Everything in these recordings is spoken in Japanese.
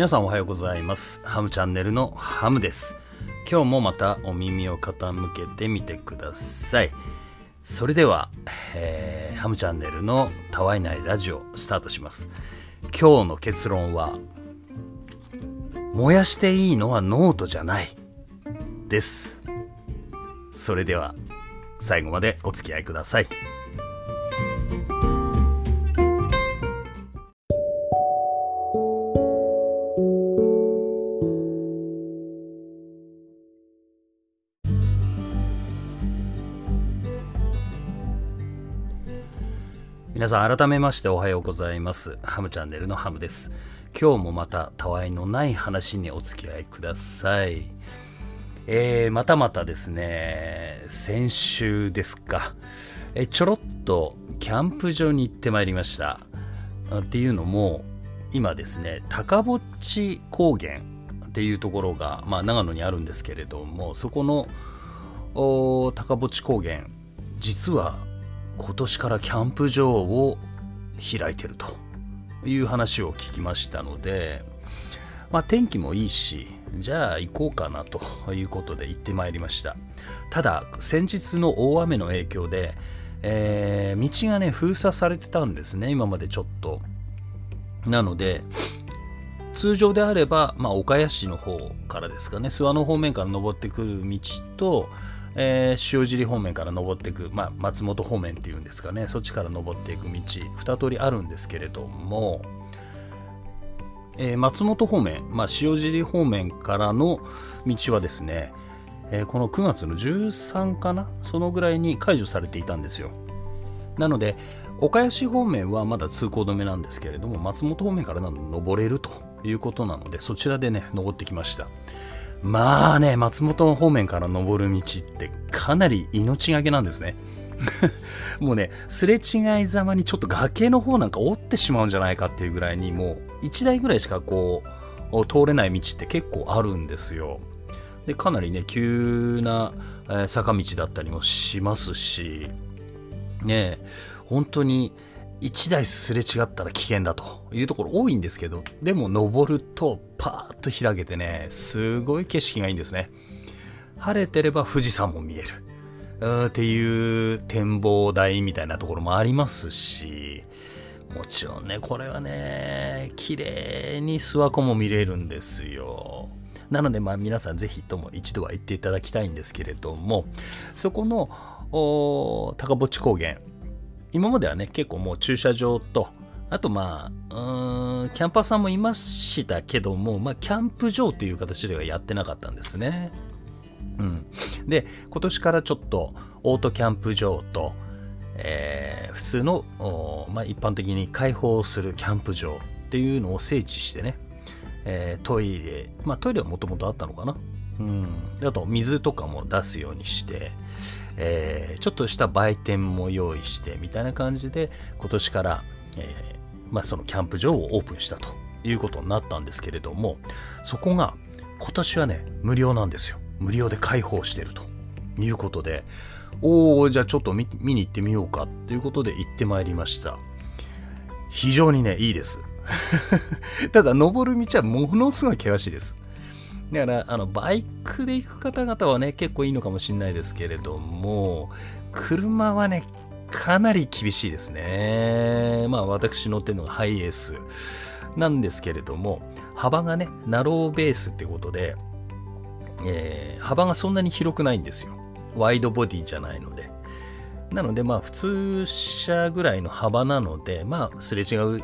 皆さんおはようございます。ハムチャンネルのハムです。今日もまたお耳を傾けてみてください。それでは、えー、ハムチャンネルのたわいないラジオスタートします。今日の結論は燃やしていいのはノートじゃない。です。それでは最後までお付き合いください。さん改めましておはようございます。ハムチャンネルのハムです。今日もまたたわいのない話にお付き合いください。えー、またまたですね先週ですか。えちょろっとキャンプ場に行ってまいりました。っていうのも今ですね高ぼっち高原っていうところが、まあ、長野にあるんですけれどもそこの高ぼっち高原実は今年からキャンプ場を開いてるという話を聞きましたので、まあ、天気もいいしじゃあ行こうかなということで行ってまいりました。ただ先日の大雨の影響で、えー、道がね封鎖されてたんですね今までちょっと。なので通常であれば、まあ、岡谷市の方からですかね諏訪の方面から登ってくる道とえー、塩尻方面から登っていく、まあ、松本方面っていうんですかね。そっちから登っていく道2通りあるんですけれども、えー、松本方面、まあ、塩尻方面からの道はですね、えー、この9月の13かなそのぐらいに解除されていたんですよ。なので岡谷市方面はまだ通行止めなんですけれども松本方面から登れるということなのでそちらでね登ってきました。まあね、松本方面から登る道ってかなり命がけなんですね。もうね、すれ違いざまにちょっと崖の方なんか折ってしまうんじゃないかっていうぐらいに、もう1台ぐらいしかこう、通れない道って結構あるんですよ。で、かなりね、急な、坂道だったりもしますし、ね、本当に、1台すれ違ったら危険だというところ多いんですけど、でも登るとパーッと開けてね、すごい景色がいいんですね。晴れてれば富士山も見える。っていう展望台みたいなところもありますし、もちろんね、これはね、綺麗に諏訪湖も見れるんですよ。なので、まあ皆さんぜひとも一度は行っていただきたいんですけれども、そこの高ぼっち高原、今まではね結構もう駐車場とあとまあうんキャンパーさんもいましたけども、まあ、キャンプ場という形ではやってなかったんですね。うん、で今年からちょっとオートキャンプ場と、えー、普通の、まあ、一般的に開放するキャンプ場っていうのを整地してね、えー、トイレまあトイレはもともとあったのかな、うん、あと水とかも出すようにして、えー、ちょっとした売店も用意してみたいな感じで今年から、えー、まあ、そのキャンプ場をオープンしたということになったんですけれどもそこが今年はね無料なんですよ。無料で開放してるということで。おおじゃあちょっと見に行ってみようかということで行ってまいりました。非常にねいいです。ただ登る道はものすごい険しいです。だから、あの、バイクで行く方々はね、結構いいのかもしれないですけれども、車はね、かなり厳しいですね。まあ、私乗ってるのがハイエースなんですけれども、幅がね、ナローベースってことで、えー、幅がそんなに広くないんですよ。ワイドボディじゃないので。なので、まあ、普通車ぐらいの幅なので、まあ、すれ違う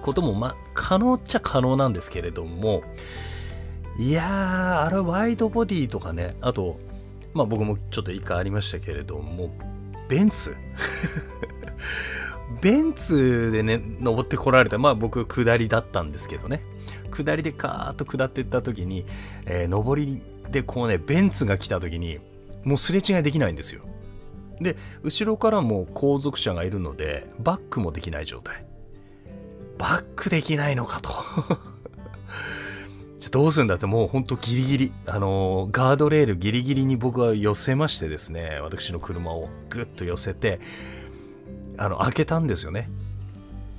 ことも、まあ、可能っちゃ可能なんですけれども、いやー、あれワイドボディとかね、あと、まあ僕もちょっと一回ありましたけれども、ベンツ ベンツでね、登ってこられた、まあ僕下りだったんですけどね、下りでカーッと下っていった時に、えー、上りでこうね、ベンツが来た時に、もうすれ違いできないんですよ。で、後ろからも後続車がいるので、バックもできない状態。バックできないのかとじゃどうするんだってもうほんとギリギリ、あのー、ガードレールギリギリに僕は寄せましてですね、私の車をぐっと寄せて、あの、開けたんですよね。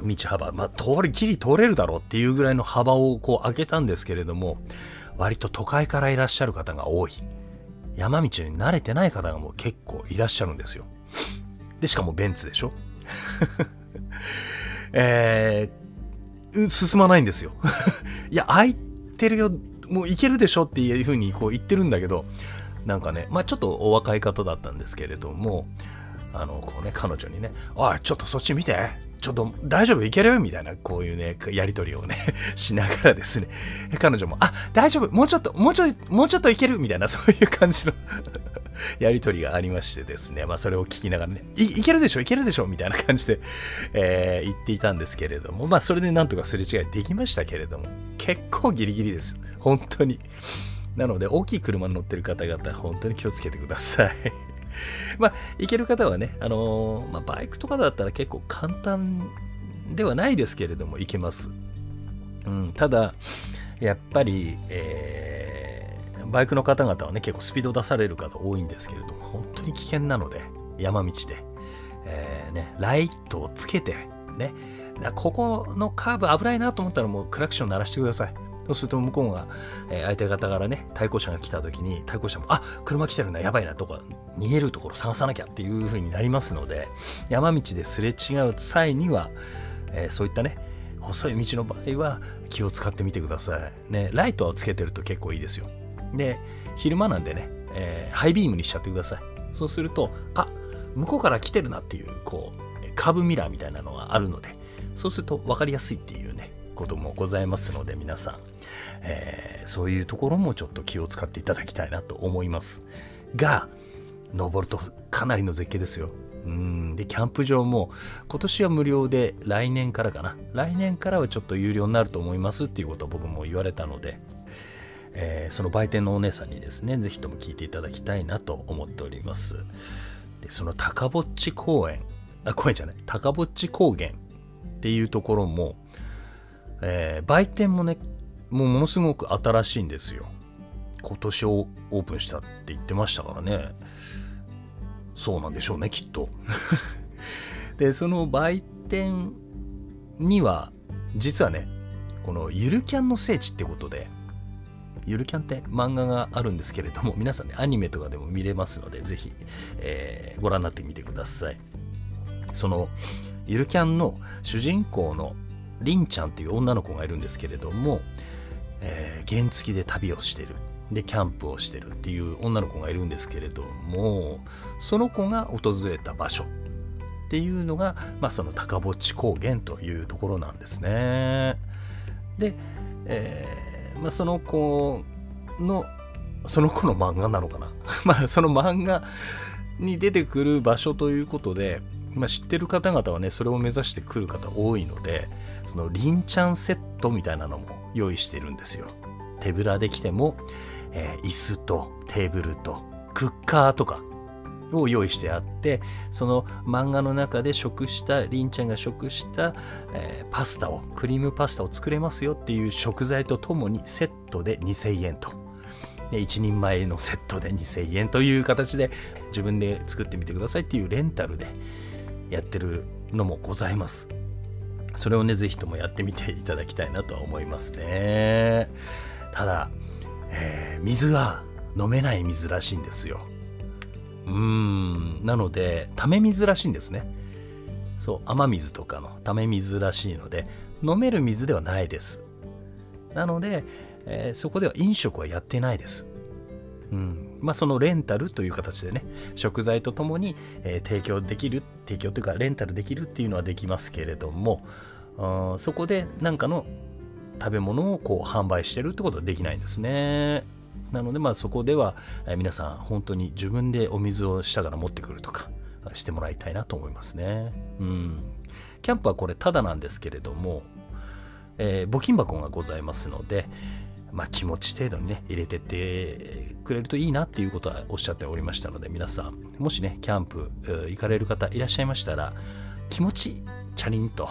道幅、まあ、通り、きり通れるだろうっていうぐらいの幅をこう開けたんですけれども、割と都会からいらっしゃる方が多い。山道に慣れてない方がもう結構いらっしゃるんですよ。で、しかもベンツでしょ えー、進まないんですよ。いや、空いてるよ、もういけるでしょっていうふうにこう言ってるんだけど、なんかね、まあちょっとお若い方だったんですけれども、あの、こうね、彼女にね、おい、ちょっとそっち見て、ちょっと大丈夫？いける？みたいな、こういうね、やり取りをね、しながらですね、彼女も、あ、大丈夫、もうちょっと、もうちょい、もうちょっといける？みたいな、そういう感じの やりとりがありましてですね、まあそれを聞きながらね、いけるでしょいけるでしょみたいな感じで、えー、言っていたんですけれども、まあそれでなんとかすれ違いできましたけれども、結構ギリギリです。本当に。なので、大きい車に乗ってる方々、本当に気をつけてください。まあ、行ける方はね、あのー、まあ、バイクとかだったら結構簡単ではないですけれども、行けます。うん、ただ、やっぱり、えー、バイクの方々はね、結構スピード出される方多いんですけれども、本当に危険なので、山道で、えー、ね、ライトをつけて、ね、ここのカーブ危ないなと思ったらもうクラクション鳴らしてください。そうすると向こうが、えー、相手方からね、対向車が来た時に、対向車も、あ車来てるな、やばいなとか、逃げるところ探さなきゃっていう風になりますので、山道ですれ違う際には、えー、そういったね、細い道の場合は気を使ってみてください。ね、ライトをつけてると結構いいですよ。で、昼間なんでね、えー、ハイビームにしちゃってください。そうすると、あ向こうから来てるなっていう、こう、カーブミラーみたいなのがあるので、そうすると分かりやすいっていうね、こともございますので皆さん、えー、そういうところもちょっと気を使っていただきたいなと思います。が登るとかなりの絶景ですよ。うん。でキャンプ場も今年は無料で来年からかな。来年からはちょっと有料になると思いますっていうことを僕も言われたので、えー、その売店のお姉さんにですね是非とも聞いていただきたいなと思っておりますでその高ぼっち公園あ公園じゃない高ぼっち高原っていうところもえー、売店もね、もうものすごく新しいんですよ。今年オープンしたって言ってましたからね。そうなんでしょうね、きっと。で、その売店には、実はね、このゆるキャンの聖地ってことで、ゆるキャンって漫画があるんですけれども、皆さんね、アニメとかでも見れますので、ぜひ、えー、ご覧になってみてください。その、ゆるキャンの主人公のりんちゃんっていう女の子がいるんですけれども、えー、原付で旅をしてるでキャンプをしてるっていう女の子がいるんですけれどもその子が訪れた場所っていうのが、まあ、その高墓地高原というところなんですね。で、えまあ、その子のその子の漫画なのかな。まあその漫画に出てくる場所ということで、まあ、知ってる方々はねそれを目指してくる方多いのでそのリンチャンセットみたいなのも用意してるんですよ。手ぶらで来ても、えー、椅子とテーブルとクッカーとかを用意してあってその漫画の中で食したりんちゃんが食した、えー、パスタをクリームパスタを作れますよっていう食材とともにセットで2000円とで1人前のセットで2000円という形で自分で作ってみてくださいっていうレンタルでやってるのもございますそれをね、ぜひともやってみていただきたいなとは思いますね。ただ、えー、水は飲めない水らしいんですよ。うーん、なので、ため水らしいんですね。そう、雨水とかのため水らしいので、飲める水ではないです。なので、えー、そこでは飲食はやってないです。うんまあ、そのレンタルという形でね食材とともに、えー、提供できる提供というかレンタルできるっていうのはできますけれどもあそこで何かの食べ物をこう販売してるってことはできないんですねなのでまあそこでは、皆さん本当に自分でお水を下から持ってくるとかしてもらいたいなと思いますねうんキャンプはこれただなんですけれども、えー、募金箱がございますので、まあ、気持ち程度にね、入れてってくれるといいなっていうことはおっしゃっておりましたので、皆さん、もしね、キャンプ行かれる方いらっしゃいましたら、気持ち、チャリンと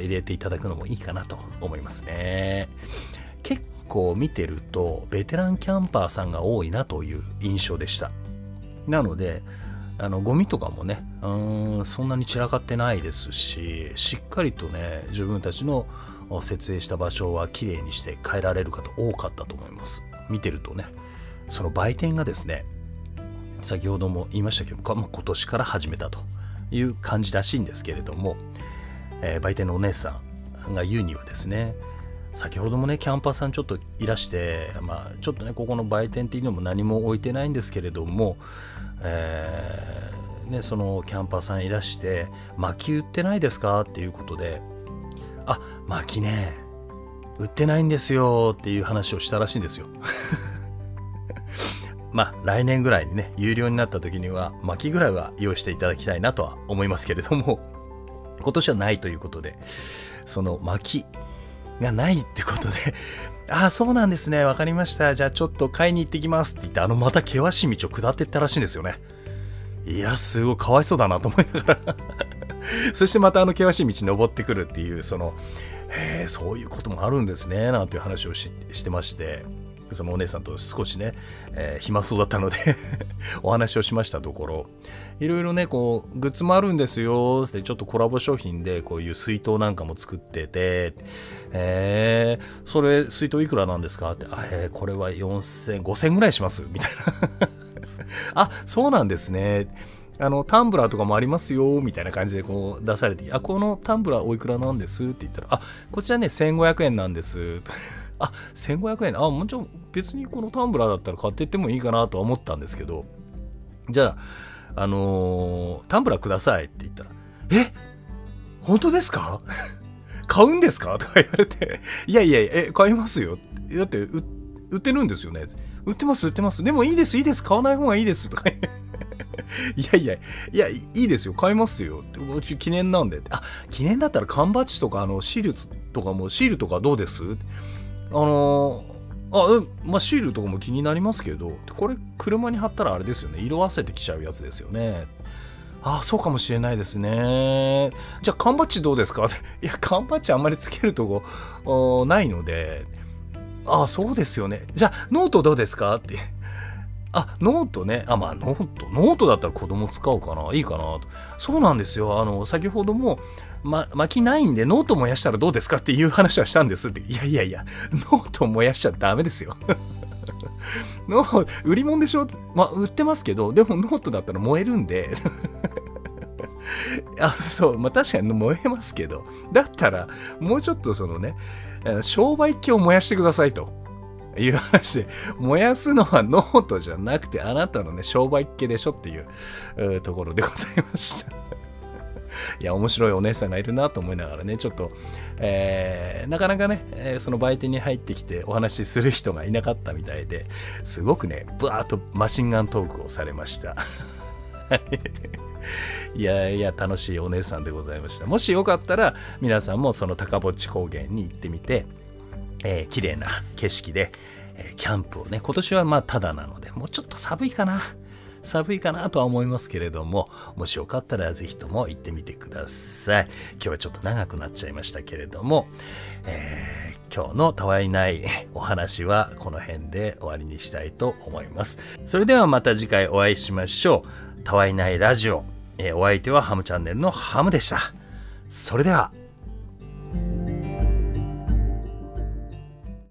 入れていただくのもいいかなと思いますね。結構見てると、ベテランキャンパーさんが多いなという印象でした。なので、あのゴミとかもねうんそんなに散らかってないですししっかりとね自分たちの設営した場所はきれいにして帰られる方多かったと思います見てるとねその売店がですね先ほども言いましたけど今年から始めたという感じらしいんですけれども、えー、売店のお姉さんが言うにはですね先ほどもねキャンパーさんちょっといらして、まあ、ちょっとねここの売店っていうのも何も置いてないんですけれども、えー、ね、そのキャンパーさんいらして薪売ってないですか？っていうことであ薪ね売ってないんですよっていう話をしたらしいんですよ。まあ来年ぐらいにね有料になった時には薪ぐらいは用意していただきたいなとは思いますけれども今年はないということでその薪がないってことで ああ、そうなんですね。わかりました。じゃあちょっと買いに行ってきますって言って、あのまた険しい道を下ってったらしいんですよね。いや、すごいかわいそうだなと思いながら そしてまたあの険しい道登ってくるっていう、その、へえ、そういうこともあるんですね、なんていう話をしてまして、そのお姉さんと少しね、えー、暇そうだったので お話をしましたところ、いろいろね、こう、グッズもあるんですよ、ってちょっとコラボ商品でこういう水筒なんかも作ってて、えー、それ水筒いくらなんですか？って、あ、えー、これは4000、5000ぐらいしますみたいな あ、そうなんですね。あの、タンブラーとかもありますよ、みたいな感じでこう出されて、あ、このタンブラーおいくらなんです？って言ったら、あ、こちらね、1500円なんです。あ、1500円。あ、もちろん別にこのタンブラーだったら買ってってもいいかなとは思ったんですけど、じゃあ、あのー、タンブラーくださいって言ったら、え？本当ですか？買うんですか？とか言われて、いやいやいや、え、買いますよ。だって売ってるんですよね。売ってます、売ってます。でもいいです、いいです。買わない方がいいです。とか いやいや、いや、いいですよ。買いますよ。うち記念なんで。あ、記念だったら缶バッジとか、あの、シールとかも、シールとかどうです？あのあ、う、まあ、シールとかも気になりますけど、これ車に貼ったらあれですよね。色あせてきちゃうやつですよね。ああ、そうかもしれないですね。じゃあ、缶バッジどうですか？いや、缶バッジあんまりつけるとこないので、ああ、そうですよね。じゃあ、ノートどうですか？って。あ、ノートね。あ、まあ、ノート。ノートだったら子供使うかな。いいかなと。そうなんですよ。あの、先ほども、ま、薪ないんでノート燃やしたらどうですかっていう話はしたんですって。いやいやいや、ノート燃やしちゃダメですよ。の売り物でしょ？ま、売ってますけど、でもノートだったら燃えるんで あ、そう、まあ確かに燃えますけど、だったら、もうちょっとそのね、商売機を燃やしてくださいと。いう話で、燃やすのはノートじゃなくて、あなたのね、商売っ気でしょっていうところでございましたいや、面白いお姉さんがいるなと思いながらね、ちょっと、えー、なかなかね、えー、その売店に入ってきてお話しする人がいなかったみたいで、すごくね、ブワーッとマシンガントークをされました。いやいや、楽しいお姉さんでございました。もしよかったら、皆さんもその高ぼっち高原に行ってみて、えー、綺麗な景色で、え、キャンプをね、今年はまあただなので、もうちょっと寒いかな。寒いかなとは思いますけれども、もしよかったらぜひとも行ってみてください。今日はちょっと長くなっちゃいましたけれども、えー、今日のたわいない お話はこの辺で終わりにしたいと思います。それではまた次回お会いしましょう。たわいないラジオ。えー、お相手はハムチャンネルのハムでした。それでは。